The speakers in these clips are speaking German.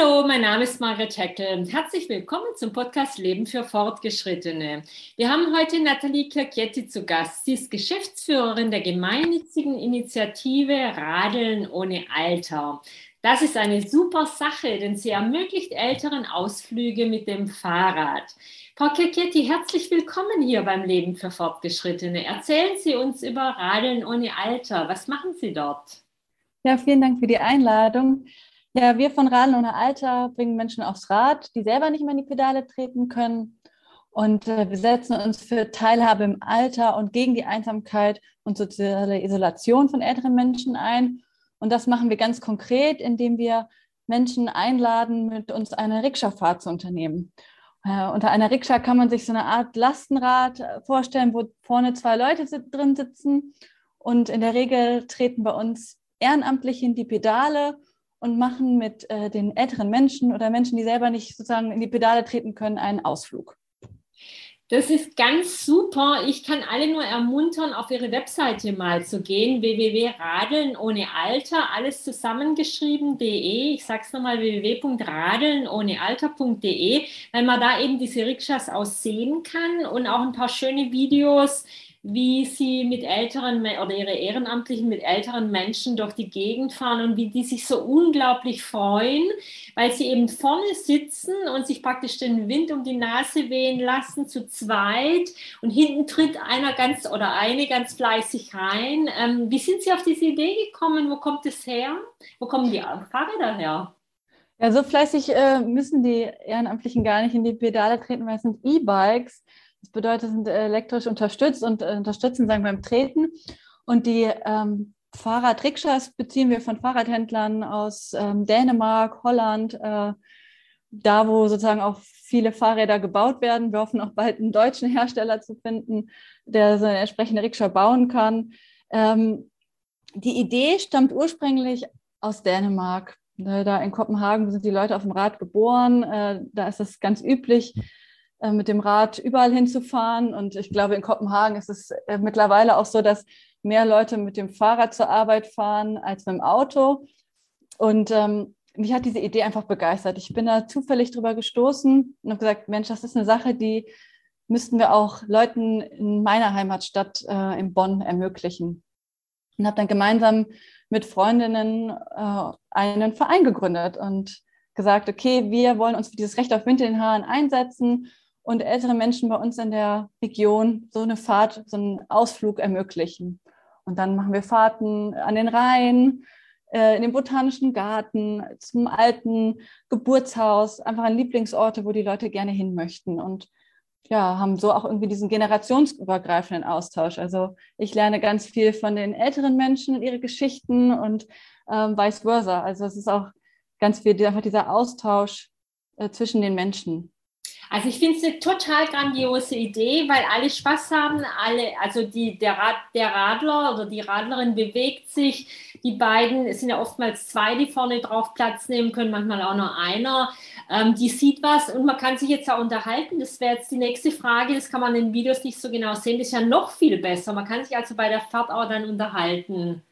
Hallo, mein Name ist Margret Heckel. Herzlich willkommen zum Podcast Leben für Fortgeschrittene. Wir haben heute Nathalie Kirchietti zu Gast. Sie ist Geschäftsführerin der gemeinnützigen Initiative Radeln ohne Alter. Das ist eine super Sache, denn sie ermöglicht Älteren Ausflüge mit dem Fahrrad. Frau Kirchietti, herzlich willkommen hier beim Leben für Fortgeschrittene. Erzählen Sie uns über Radeln ohne Alter. Was machen Sie dort? Ja, vielen Dank für die Einladung. Ja, wir von Radeln ohne Alter bringen Menschen aufs Rad, die selber nicht mehr in die Pedale treten können. Und äh, wir setzen uns für Teilhabe im Alter und gegen die Einsamkeit und soziale Isolation von älteren Menschen ein. Und das machen wir ganz konkret, indem wir Menschen einladen, mit uns eine Rikscha-Fahrt zu unternehmen. Äh, unter einer Rikscha kann man sich so eine Art Lastenrad äh, vorstellen, wo vorne zwei Leute drin sitzen. Und in der Regel treten bei uns ehrenamtlich in die Pedale und machen mit äh, den älteren Menschen oder Menschen, die selber nicht sozusagen in die Pedale treten können, einen Ausflug. Das ist ganz super. Ich kann alle nur ermuntern, auf ihre Webseite mal zu gehen. www.radeln ohne Alter, alles zusammengeschrieben.de. Ich sage es nochmal, www.radeln-ohne-alter.de, weil man da eben diese Rikschas aussehen kann und auch ein paar schöne Videos wie sie mit älteren oder ihre Ehrenamtlichen mit älteren Menschen durch die Gegend fahren und wie die sich so unglaublich freuen, weil sie eben vorne sitzen und sich praktisch den Wind um die Nase wehen lassen zu zweit und hinten tritt einer ganz oder eine ganz fleißig rein. Ähm, wie sind Sie auf diese Idee gekommen? Wo kommt es her? Wo kommen die Fahrräder her? Ja, so fleißig äh, müssen die Ehrenamtlichen gar nicht in die Pedale treten, weil es sind E-Bikes. Das bedeutet, sind elektrisch unterstützt und äh, unterstützen sagen beim Treten. Und die ähm, Fahrradrikschas beziehen wir von Fahrradhändlern aus ähm, Dänemark, Holland, äh, da wo sozusagen auch viele Fahrräder gebaut werden. Wir hoffen auch bald einen deutschen Hersteller zu finden, der so eine entsprechende Rikscha bauen kann. Ähm, die Idee stammt ursprünglich aus Dänemark. Da in Kopenhagen sind die Leute auf dem Rad geboren. Äh, da ist es ganz üblich, äh, mit dem Rad überall hinzufahren. Und ich glaube, in Kopenhagen ist es äh, mittlerweile auch so, dass mehr Leute mit dem Fahrrad zur Arbeit fahren als mit dem Auto. Und ähm, mich hat diese Idee einfach begeistert. Ich bin da zufällig drüber gestoßen und habe gesagt, Mensch, das ist eine Sache, die müssten wir auch Leuten in meiner Heimatstadt äh, in Bonn ermöglichen. Und habe dann gemeinsam mit Freundinnen äh, einen Verein gegründet und gesagt, okay, wir wollen uns für dieses Recht auf Wind in den Haaren einsetzen und ältere Menschen bei uns in der Region so eine Fahrt, so einen Ausflug ermöglichen. Und dann machen wir Fahrten an den Rhein, äh, in den Botanischen Garten, zum alten Geburtshaus, einfach an Lieblingsorte, wo die Leute gerne hin möchten. Und ja, haben so auch irgendwie diesen generationsübergreifenden Austausch. Also ich lerne ganz viel von den älteren Menschen und ihre Geschichten und ähm, vice versa. Also es ist auch ganz viel einfach dieser Austausch äh, zwischen den Menschen. Also ich finde es eine total grandiose Idee, weil alle Spaß haben, alle, also die, der, Rad, der Radler oder die Radlerin bewegt sich, die beiden, es sind ja oftmals zwei, die vorne drauf Platz nehmen können, manchmal auch nur einer, ähm, die sieht was und man kann sich jetzt auch unterhalten. Das wäre jetzt die nächste Frage, das kann man in den Videos nicht so genau sehen, das ist ja noch viel besser. Man kann sich also bei der Fahrt auch dann unterhalten.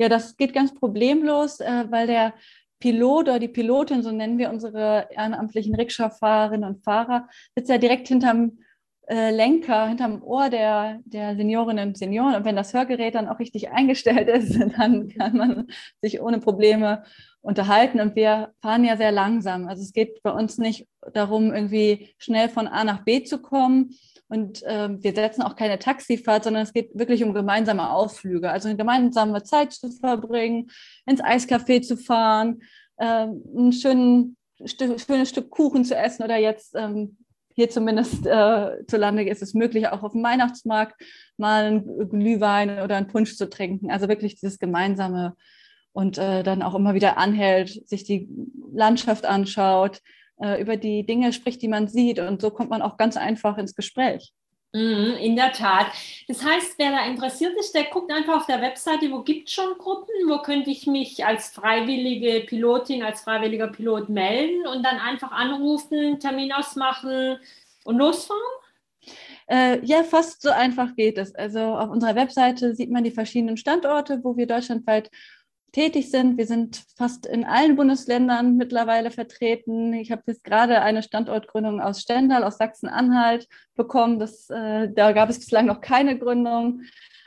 Ja, das geht ganz problemlos, äh, weil der Pilot oder die Pilotin, so nennen wir unsere ehrenamtlichen Rikscha-Fahrerinnen und Fahrer, sitzt ja direkt hinterm äh, Lenker, hinterm Ohr der, der Seniorinnen und Senioren. Und wenn das Hörgerät dann auch richtig eingestellt ist, dann kann man sich ohne Probleme unterhalten. Und wir fahren ja sehr langsam. Also es geht bei uns nicht darum, irgendwie schnell von A nach B zu kommen. Und äh, wir setzen auch keine Taxifahrt, sondern es geht wirklich um gemeinsame Ausflüge. Also eine gemeinsame Zeit zu verbringen, ins Eiscafé zu fahren, äh, ein schön, schönes Stück Kuchen zu essen oder jetzt ähm, hier zumindest äh, zu Lande ist es möglich, auch auf dem Weihnachtsmarkt mal einen Glühwein oder einen Punsch zu trinken. Also wirklich dieses gemeinsame und äh, dann auch immer wieder anhält, sich die Landschaft anschaut, äh, über die Dinge spricht, die man sieht. Und so kommt man auch ganz einfach ins Gespräch. Mhm, in der Tat. Das heißt, wer da interessiert ist, der guckt einfach auf der Webseite, wo gibt es schon Gruppen, wo könnte ich mich als freiwillige Pilotin, als freiwilliger Pilot melden und dann einfach anrufen, Termin ausmachen und losfahren? Äh, ja, fast so einfach geht es. Also auf unserer Webseite sieht man die verschiedenen Standorte, wo wir deutschlandweit tätig sind. Wir sind fast in allen Bundesländern mittlerweile vertreten. Ich habe jetzt gerade eine Standortgründung aus Stendal, aus Sachsen-Anhalt bekommen. Das, äh, da gab es bislang noch keine Gründung.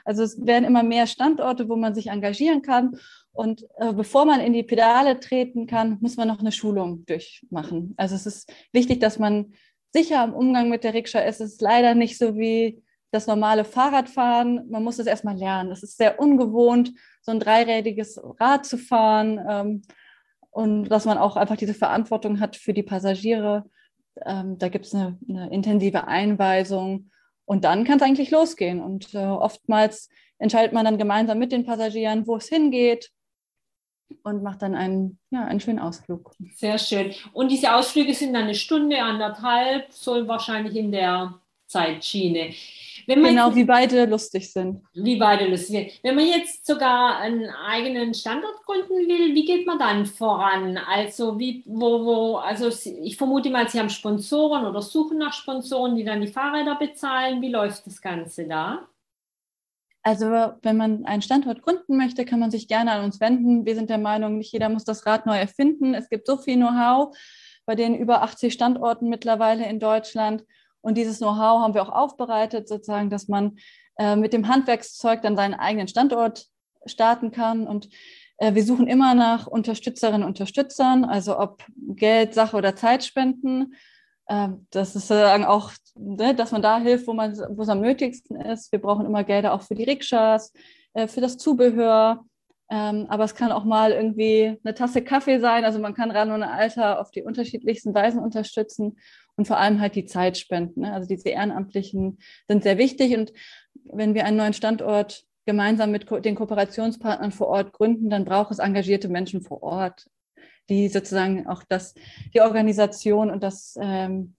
Also es werden immer mehr Standorte, wo man sich engagieren kann. Und äh, bevor man in die Pedale treten kann, muss man noch eine Schulung durchmachen. Also es ist wichtig, dass man sicher im Umgang mit der Rikscha ist. Es ist leider nicht so wie das normale Fahrradfahren. Man muss es erstmal lernen. Es ist sehr ungewohnt, so ein dreirädiges Rad zu fahren ähm, und dass man auch einfach diese Verantwortung hat für die Passagiere. Ähm, da gibt es eine, eine, intensive Einweisung und dann kann es eigentlich losgehen. Und äh, oftmals entscheidet man dann gemeinsam mit den Passagieren, wo es hingeht und macht dann einen, ja, einen schönen Ausflug. Sehr schön. Und diese Ausflüge sind dann eine Stunde, anderthalb, so wahrscheinlich in der Zeitschiene genau, jetzt, wie beide lustig sind. Wie beide lustig sind. Wenn man jetzt sogar einen eigenen Standort gründen will, wie geht man dann voran? Also, wie, wo, wo, also ich vermute mal, Sie haben Sponsoren oder suchen nach Sponsoren, die dann die Fahrräder bezahlen. Wie läuft das Ganze da? Also, wenn man einen Standort gründen möchte, kann man sich gerne an uns wenden. Wir sind der Meinung, nicht jeder muss das Rad neu erfinden. Es gibt so viel Know-how bei den über 80 Standorten mittlerweile in Deutschland. Und dieses Know-how haben wir auch aufbereitet, sozusagen, dass man äh, mit dem Handwerkszeug dann seinen eigenen Standort starten kann. Und äh, wir suchen immer nach Unterstützerinnen und Unterstützern, also ob Geld, Sache oder Zeit spenden. Äh, das ist sozusagen auch, ne, dass man da hilft, wo, es am nötigsten ist. Wir brauchen immer Gelder auch für die Rikschas, äh, für das Zubehör. Ähm, aber es kann auch mal irgendwie eine Tasse Kaffee sein. Also man kann Ran und Alter auf die unterschiedlichsten Weisen unterstützen und vor allem halt die Zeit spenden. Ne? Also diese Ehrenamtlichen sind sehr wichtig und wenn wir einen neuen Standort gemeinsam mit den Kooperationspartnern vor Ort gründen, dann braucht es engagierte Menschen vor Ort, die sozusagen auch das, die Organisation und das ähm,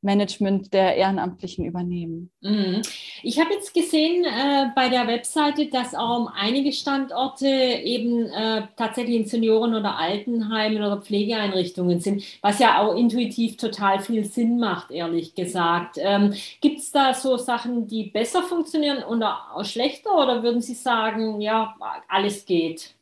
Management der Ehrenamtlichen übernehmen. Mhm. Ich habe jetzt gesehen äh, bei der Webseite, dass auch einige Standorte eben äh, tatsächlich in Senioren- oder Altenheimen oder Pflegeeinrichtungen sind, was ja auch intuitiv total viel Sinn macht, ehrlich gesagt. Ähm, Gibt es da so Sachen, die besser funktionieren oder schlechter oder würden Sie sagen, ja, alles geht?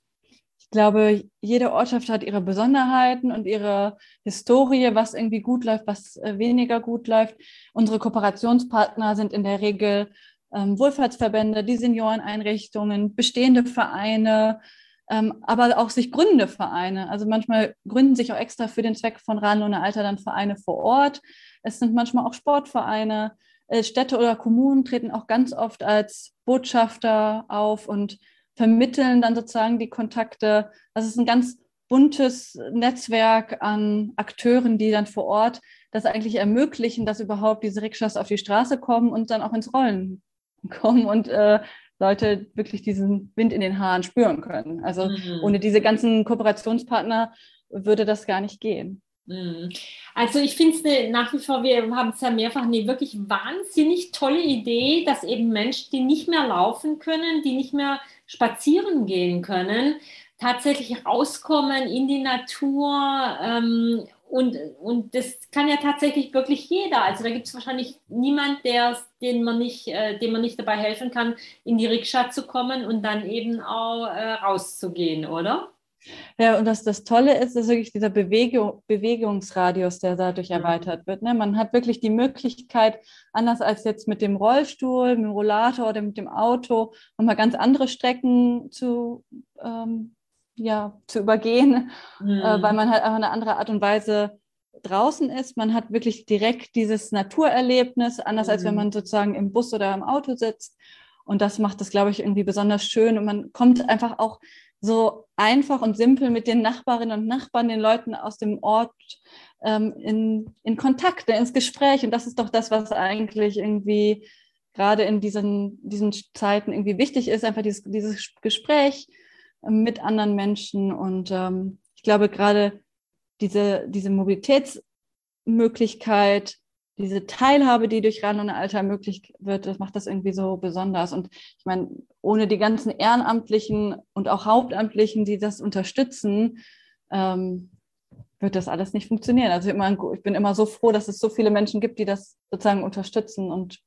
Ich glaube, jede Ortschaft hat ihre Besonderheiten und ihre Historie, was irgendwie gut läuft, was äh, weniger gut läuft. Unsere Kooperationspartner sind in der Regel ähm, Wohlfahrtsverbände, die Senioreneinrichtungen, bestehende Vereine, ähm, aber auch sich gründende Vereine. Also manchmal gründen sich auch extra für den Zweck von Rahn ohne Alter dann Vereine vor Ort. Es sind manchmal auch Sportvereine. Äh, Städte oder Kommunen treten auch ganz oft als Botschafter auf und vermitteln dann sozusagen die Kontakte. Also es ist ein ganz buntes Netzwerk an Akteuren, die dann vor Ort das eigentlich ermöglichen, dass überhaupt diese Rikschas auf die Straße kommen und dann auch ins Rollen kommen und äh, Leute wirklich diesen Wind in den Haaren spüren können. Also mhm. ohne diese ganzen Kooperationspartner würde das gar nicht gehen. Mhm. Also ich finde es nach wie vor, wir haben es ja mehrfach, eine wirklich wahnsinnig tolle Idee, dass eben Menschen, die nicht mehr laufen können, die nicht mehr spazieren gehen können, tatsächlich rauskommen in die Natur. Ähm, und, und das kann ja tatsächlich wirklich jeder. Also da gibt es wahrscheinlich niemand, der, den man nicht, äh, dem man nicht dabei helfen kann, in die Rikscha zu kommen und dann eben auch äh, rauszugehen, oder? Ja, und das, das Tolle ist, ist wirklich dieser Bewegung, Bewegungsradius, der dadurch mhm. erweitert wird. Ne? Man hat wirklich die Möglichkeit, anders als jetzt mit dem Rollstuhl, mit dem Rollator oder mit dem Auto, nochmal ganz andere Strecken zu, ähm, ja, zu übergehen, mhm. äh, weil man halt einfach eine andere Art und Weise draußen ist. Man hat wirklich direkt dieses Naturerlebnis, anders mhm. als wenn mhm. man sozusagen im Bus oder im Auto sitzt. Und das macht das, glaube ich, irgendwie besonders schön. Und man kommt einfach auch so einfach und simpel mit den Nachbarinnen und Nachbarn, den Leuten aus dem Ort ähm, in, in Kontakt, ins Gespräch. Und das ist doch das, was eigentlich irgendwie gerade in diesen, diesen Zeiten irgendwie wichtig ist, einfach dieses, dieses Gespräch ähm, mit anderen Menschen. Und ähm, ich glaube, gerade diese, diese Mobilitätsmöglichkeit, diese Teilhabe, die durch Ran und Alter möglich wird, das macht das irgendwie so besonders. Und ich meine, ohne die ganzen Ehrenamtlichen und auch Hauptamtlichen, die das unterstützen, ähm, wird das alles nicht funktionieren. Also ich bin immer so froh, dass es so viele Menschen gibt, die das sozusagen unterstützen und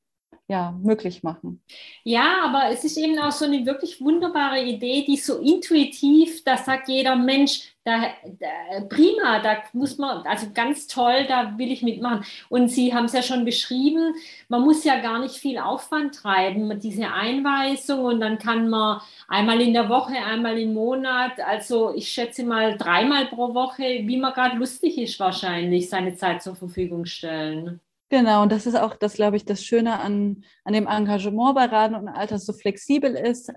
ja, möglich machen. Ja, aber es ist eben auch so eine wirklich wunderbare Idee, die so intuitiv, da sagt jeder Mensch, da, da, prima, da muss man, also ganz toll, da will ich mitmachen. Und Sie haben es ja schon beschrieben, man muss ja gar nicht viel Aufwand treiben, diese Einweisung und dann kann man einmal in der Woche, einmal im Monat, also ich schätze mal dreimal pro Woche, wie man gerade lustig ist wahrscheinlich, seine Zeit zur Verfügung stellen. Genau, und das ist auch das, glaube ich, das Schöne an, an dem Engagement bei Raden und Alter, so flexibel ist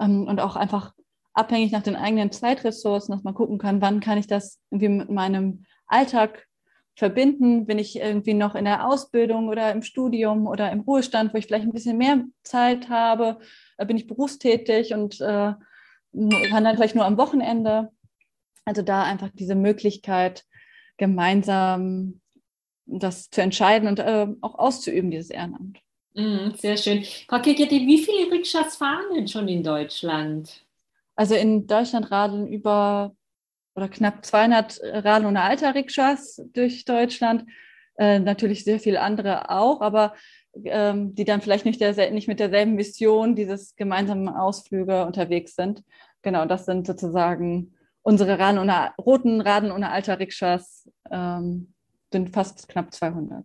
ähm, und auch einfach abhängig nach den eigenen Zeitressourcen, dass man gucken kann, wann kann ich das irgendwie mit meinem Alltag verbinden, bin ich irgendwie noch in der Ausbildung oder im Studium oder im Ruhestand, wo ich vielleicht ein bisschen mehr Zeit habe, äh, bin ich berufstätig und äh, kann dann vielleicht nur am Wochenende. Also da einfach diese Möglichkeit, gemeinsam das zu entscheiden und äh, auch auszuüben, dieses Ehrenamt. Mm, sehr schön. Frau Keketi, wie viele Rikschas fahren denn schon in Deutschland? Also in Deutschland radeln über oder knapp 200 Radeln ohne Alter-Rikschas durch Deutschland. Äh, natürlich sehr viele andere auch, aber ähm, die dann vielleicht nicht, der, nicht mit derselben Mission dieses gemeinsamen Ausflüge unterwegs sind. Genau, das sind sozusagen unsere Raden ohne, roten Raden ohne Alter-Rikschas, ähm, sind fast knapp 200.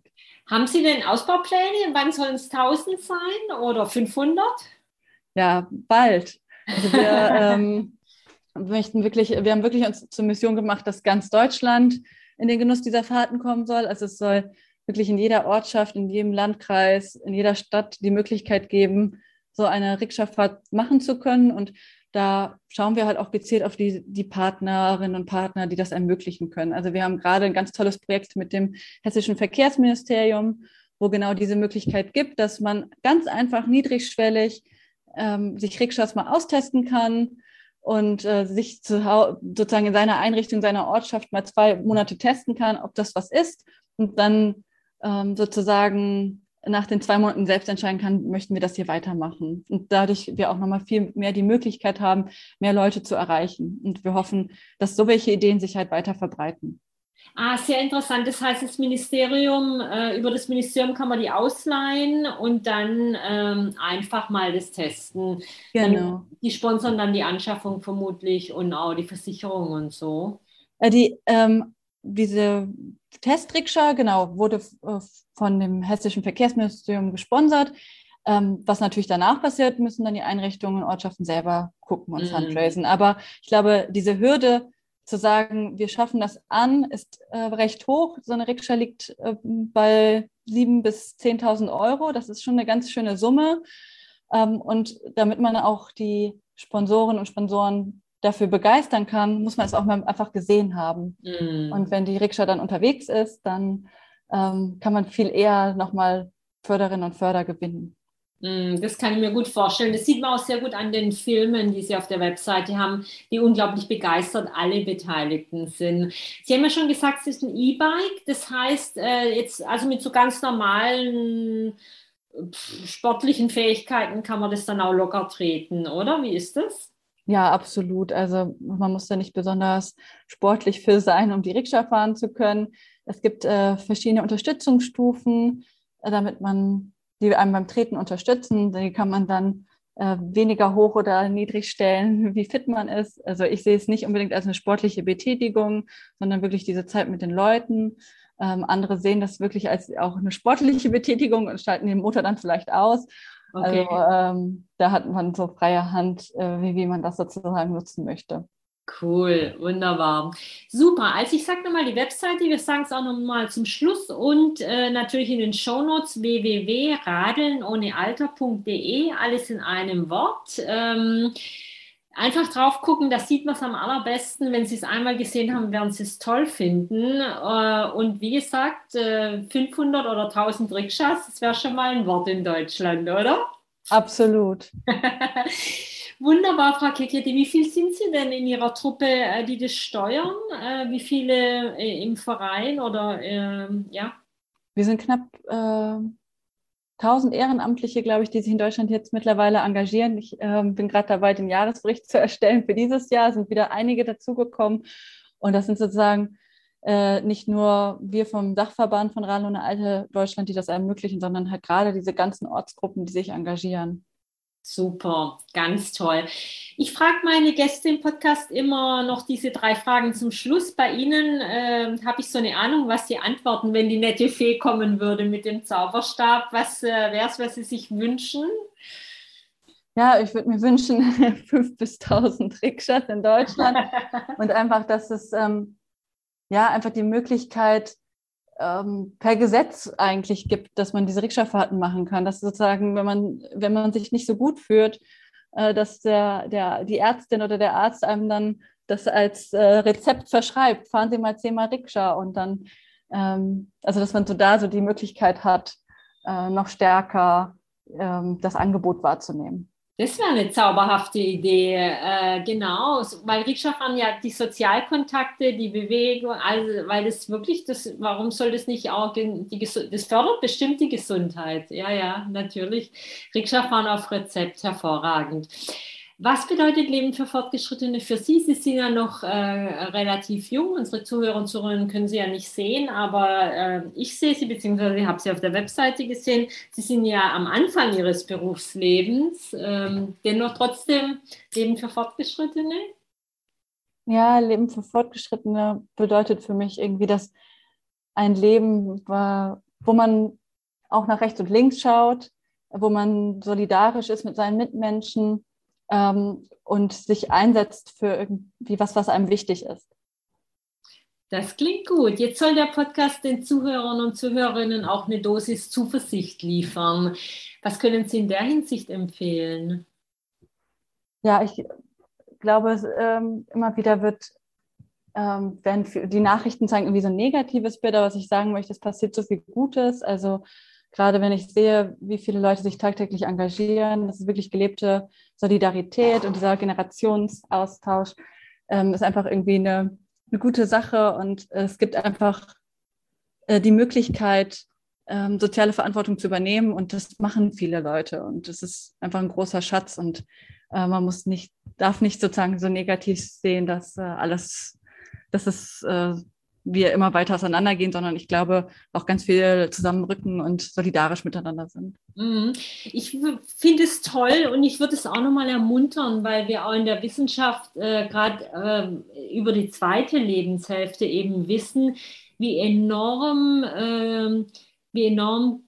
Haben Sie denn Ausbaupläne? Wann sollen es 1000 sein oder 500? Ja, bald. Also wir ähm, möchten wirklich, wir haben wirklich uns zur Mission gemacht, dass ganz Deutschland in den Genuss dieser Fahrten kommen soll. Also es soll wirklich in jeder Ortschaft, in jedem Landkreis, in jeder Stadt die Möglichkeit geben, so eine Rikscha-Fahrt machen zu können. Und da schauen wir halt auch gezielt auf die, die Partnerinnen und Partner, die das ermöglichen können. Also wir haben gerade ein ganz tolles Projekt mit dem Hessischen Verkehrsministerium, wo genau diese Möglichkeit gibt, dass man ganz einfach niedrigschwellig ähm, sich Rikschas mal austesten kann und äh, sich zu, sozusagen in seiner Einrichtung, seiner Ortschaft mal zwei Monate testen kann, ob das was ist und dann ähm, sozusagen nach den zwei Monaten selbst entscheiden kann, möchten wir das hier weitermachen. Und dadurch wir auch nochmal viel mehr die Möglichkeit haben, mehr Leute zu erreichen. Und wir hoffen, dass so welche Ideen sich halt weiter verbreiten. Ah, sehr interessant. Das heißt, das Ministerium, äh, über das Ministerium kann man die ausleihen und dann ähm, einfach mal das testen. Genau. Dann, die sponsern dann die Anschaffung vermutlich und auch die Versicherung und so. Äh, die, ähm, diese Testrikscha, genau, wurde äh, von dem Hessischen Verkehrsministerium gesponsert. Ähm, was natürlich danach passiert, müssen dann die Einrichtungen und Ortschaften selber gucken und mhm. fundraisen. Aber ich glaube, diese Hürde zu sagen, wir schaffen das an, ist äh, recht hoch. So eine Rikscha liegt äh, bei 7.000 bis 10.000 Euro. Das ist schon eine ganz schöne Summe. Ähm, und damit man auch die Sponsoren und Sponsoren dafür begeistern kann, muss man es auch mal einfach gesehen haben. Mm. Und wenn die Rikscha dann unterwegs ist, dann ähm, kann man viel eher nochmal Förderinnen und Förder gewinnen. Mm, das kann ich mir gut vorstellen. Das sieht man auch sehr gut an den Filmen, die Sie auf der Webseite haben, die unglaublich begeistert alle Beteiligten sind. Sie haben ja schon gesagt, es ist ein E-Bike. Das heißt, äh, jetzt also mit so ganz normalen sportlichen Fähigkeiten kann man das dann auch locker treten, oder? Wie ist das? Ja, absolut. Also man muss da nicht besonders sportlich für sein, um die Rikscha fahren zu können. Es gibt äh, verschiedene Unterstützungsstufen, äh, damit man die einem beim Treten unterstützen. Die kann man dann äh, weniger hoch oder niedrig stellen, wie fit man ist. Also ich sehe es nicht unbedingt als eine sportliche Betätigung, sondern wirklich diese Zeit mit den Leuten. Ähm, andere sehen das wirklich als auch eine sportliche Betätigung und schalten den Motor dann vielleicht aus. Okay. Also ähm, da hat man so freie Hand, äh, wie, wie man das sozusagen nutzen möchte. Cool, wunderbar. Super. Also ich sage nochmal die Webseite, wir sagen es auch nochmal zum Schluss und äh, natürlich in den Shownotes www.radelnohnealter.de, alles in einem Wort. Ähm, einfach drauf gucken, da sieht man es am allerbesten. Wenn Sie es einmal gesehen haben, werden Sie es toll finden. Äh, und wie gesagt, äh, 500 oder 1000 Rikschas, das wäre schon mal ein Wort in Deutschland, oder? Absolut. Wunderbar, Frau Kekete. Wie viel sind Sie denn in Ihrer Truppe, äh, die das steuern? Äh, wie viele äh, im Verein oder ähm, ja? Wir sind knapp äh, 1000 Ehrenamtliche, glaube ich, die sich in Deutschland jetzt mittlerweile engagieren. Ich äh, bin gerade dabei, den Jahresbericht zu erstellen für dieses Jahr. Es sind wieder einige dazugekommen. Und das sind sozusagen äh, nicht nur wir vom Dachverband von Radeln ohne Alte Deutschland, die das ermöglichen, sondern halt gerade diese ganzen Ortsgruppen, die sich engagieren. Super, ganz toll. Ich frage meine Gäste im Podcast immer noch diese drei Fragen zum Schluss. Bei Ihnen äh, habe ich so eine Ahnung, was Sie antworten, wenn die nette Fee kommen würde mit dem Zauberstab. Was äh, wäre es, was Sie sich wünschen? Ja, ich würde mir wünschen, 5.000 bis 1000 Rikschas in Deutschland und einfach, dass es ähm, ja einfach die Möglichkeit ähm, per Gesetz eigentlich gibt, dass man diese Rikscha-Fahrten machen kann. Dass sozusagen, wenn man, wenn man sich nicht so gut fühlt, äh, dass der, der, die Ärztin oder der Arzt einem dann das als äh, Rezept verschreibt. Fahren Sie mal zehnmal Rikscha und dann, ähm, also dass man so da so die Möglichkeit hat, äh, noch stärker ähm, das Angebot wahrzunehmen. Das wäre eine zauberhafte Idee, äh, genau, weil Rikscha-Fahren ja die Sozialkontakte, die Bewegung, also weil das wirklich, das, warum soll das nicht auch, die, das fördert bestimmt die Gesundheit, ja, ja, natürlich. Rikscha-Fahren auf Rezept, hervorragend. Was bedeutet Leben für Fortgeschrittene für Sie? Sie sind ja noch äh, relativ jung. Unsere Zuhörer und Zuhörerinnen können Sie ja nicht sehen, aber äh, ich sehe Sie, beziehungsweise ich habe Sie auf der Webseite gesehen. Sie sind ja am Anfang Ihres Berufslebens, ähm, dennoch trotzdem Leben für Fortgeschrittene. Ja, Leben für Fortgeschrittene bedeutet für mich irgendwie, dass ein Leben, war, wo man auch nach rechts und links schaut, wo man solidarisch ist mit seinen Mitmenschen ähm, und sich einsetzt für irgendwie was, was einem wichtig ist. Das klingt gut. Jetzt soll der Podcast den Zuhörern und Zuhörerinnen auch eine Dosis Zuversicht liefern. Was können Sie in der Hinsicht empfehlen? Ja, ich glaube, ähm, immer wieder wird, ähm, werden die Nachrichten zeigen irgendwie so ein negatives Bild, aber was ich sagen möchte, es passiert so viel Gutes. Also gerade wenn ich sehe, wie viele Leute sich tagtäglich engagieren, das ist wirklich gelebte Solidarität und dieser Generationsaustausch ähm, ist einfach irgendwie eine, eine, gute Sache und es gibt einfach äh, die Möglichkeit, ähm, soziale Verantwortung zu übernehmen und das machen viele Leute und das ist einfach ein großer Schatz und äh, man muss nicht, darf nicht sozusagen so negativ sehen, dass äh, alles, dass es äh, wir immer weiter auseinandergehen, sondern ich glaube auch ganz viel zusammenrücken und solidarisch miteinander sind. Mhm. Ich finde es toll und ich würde es auch nochmal ermuntern, weil wir auch in der Wissenschaft äh, gerade äh, über die zweite Lebenshälfte eben wissen, wie enorm, äh, wie enorm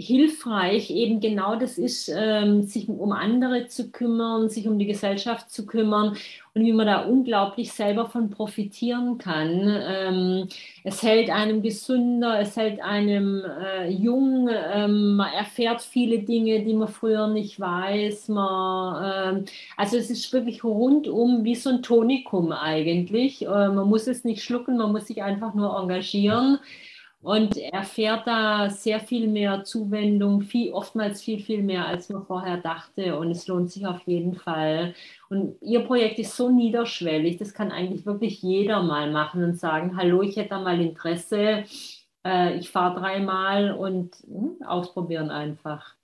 hilfreich eben genau das ist, ähm, sich um andere zu kümmern, sich um die Gesellschaft zu kümmern und wie man da unglaublich selber von profitieren kann. Ähm, es hält einem gesünder, es hält einem äh, jung, ähm, man erfährt viele Dinge, die man früher nicht weiß. Man, ähm, also es ist wirklich rundum wie so ein Tonikum eigentlich. Äh, man muss es nicht schlucken, man muss sich einfach nur engagieren und erfährt da sehr viel mehr Zuwendung, viel, oftmals viel, viel mehr, als man vorher dachte. Und es lohnt sich auf jeden Fall. Und Ihr Projekt ist so niederschwellig, das kann eigentlich wirklich jeder mal machen und sagen, hallo, ich hätte da mal Interesse, äh, ich fahre dreimal und hm, ausprobieren einfach.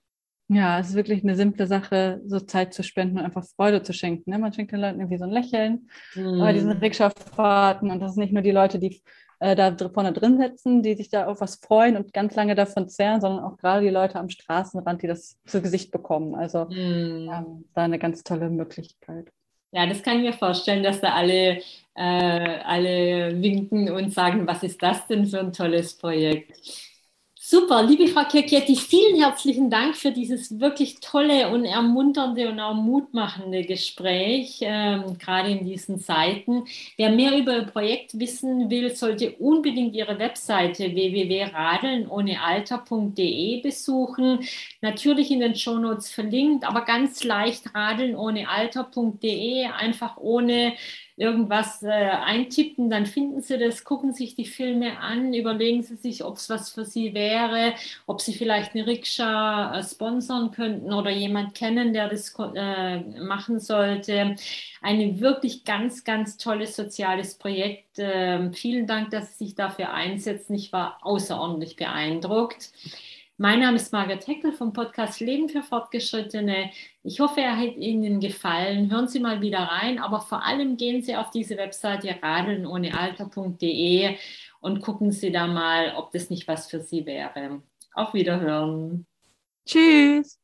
Ja, es ist wirklich eine simple Sache, so Zeit zu spenden und einfach Freude zu schenken. Ne? Man schenkt den Leuten irgendwie so ein Lächeln mm. bei diesen Rikscha-Fahrten und das sind nicht nur die Leute, die äh, da vorne drin sitzen, die sich da auf was freuen und ganz lange davon zehren, sondern auch gerade die Leute am Straßenrand, die das zu Gesicht bekommen. Also mm. ähm, da eine ganz tolle Möglichkeit. Ja, das kann ich mir vorstellen, dass da alle, äh, alle winken und sagen, was ist das denn für ein tolles Projekt? Super, liebe Frau Kirchietti, vielen herzlichen Dank für dieses wirklich tolle und ermunternde und auch mutmachende Gespräch, ähm, gerade in diesen Zeiten. Wer mehr über Ihr Projekt wissen will, sollte unbedingt Ihre Webseite www.radelnohnealter.de besuchen. Natürlich in den Shownotes verlinkt, aber ganz leicht radelnohnealter.de, einfach ohne irgendwas äh, eintippen, dann finden Sie das, gucken sich die Filme an, überlegen Sie sich, ob es was für Sie wäre, ob Sie vielleicht eine Rikscha äh, sponsern könnten oder jemand kennen, der das äh, machen sollte. Ein wirklich ganz, ganz tolles soziales Projekt. Ähm, vielen Dank, dass Sie sich dafür einsetzen. Ich war außerordentlich beeindruckt. Mein Name ist Margaret Heckel vom Podcast Leben für Fortgeschrittene. Ich hoffe, er hat Ihnen gefallen. Hören Sie mal wieder rein, aber vor allem gehen Sie auf diese Webseite radelnohnealter.de und gucken Sie da mal, ob das nicht was für Sie wäre. Auf Wiederhören. Tschüss.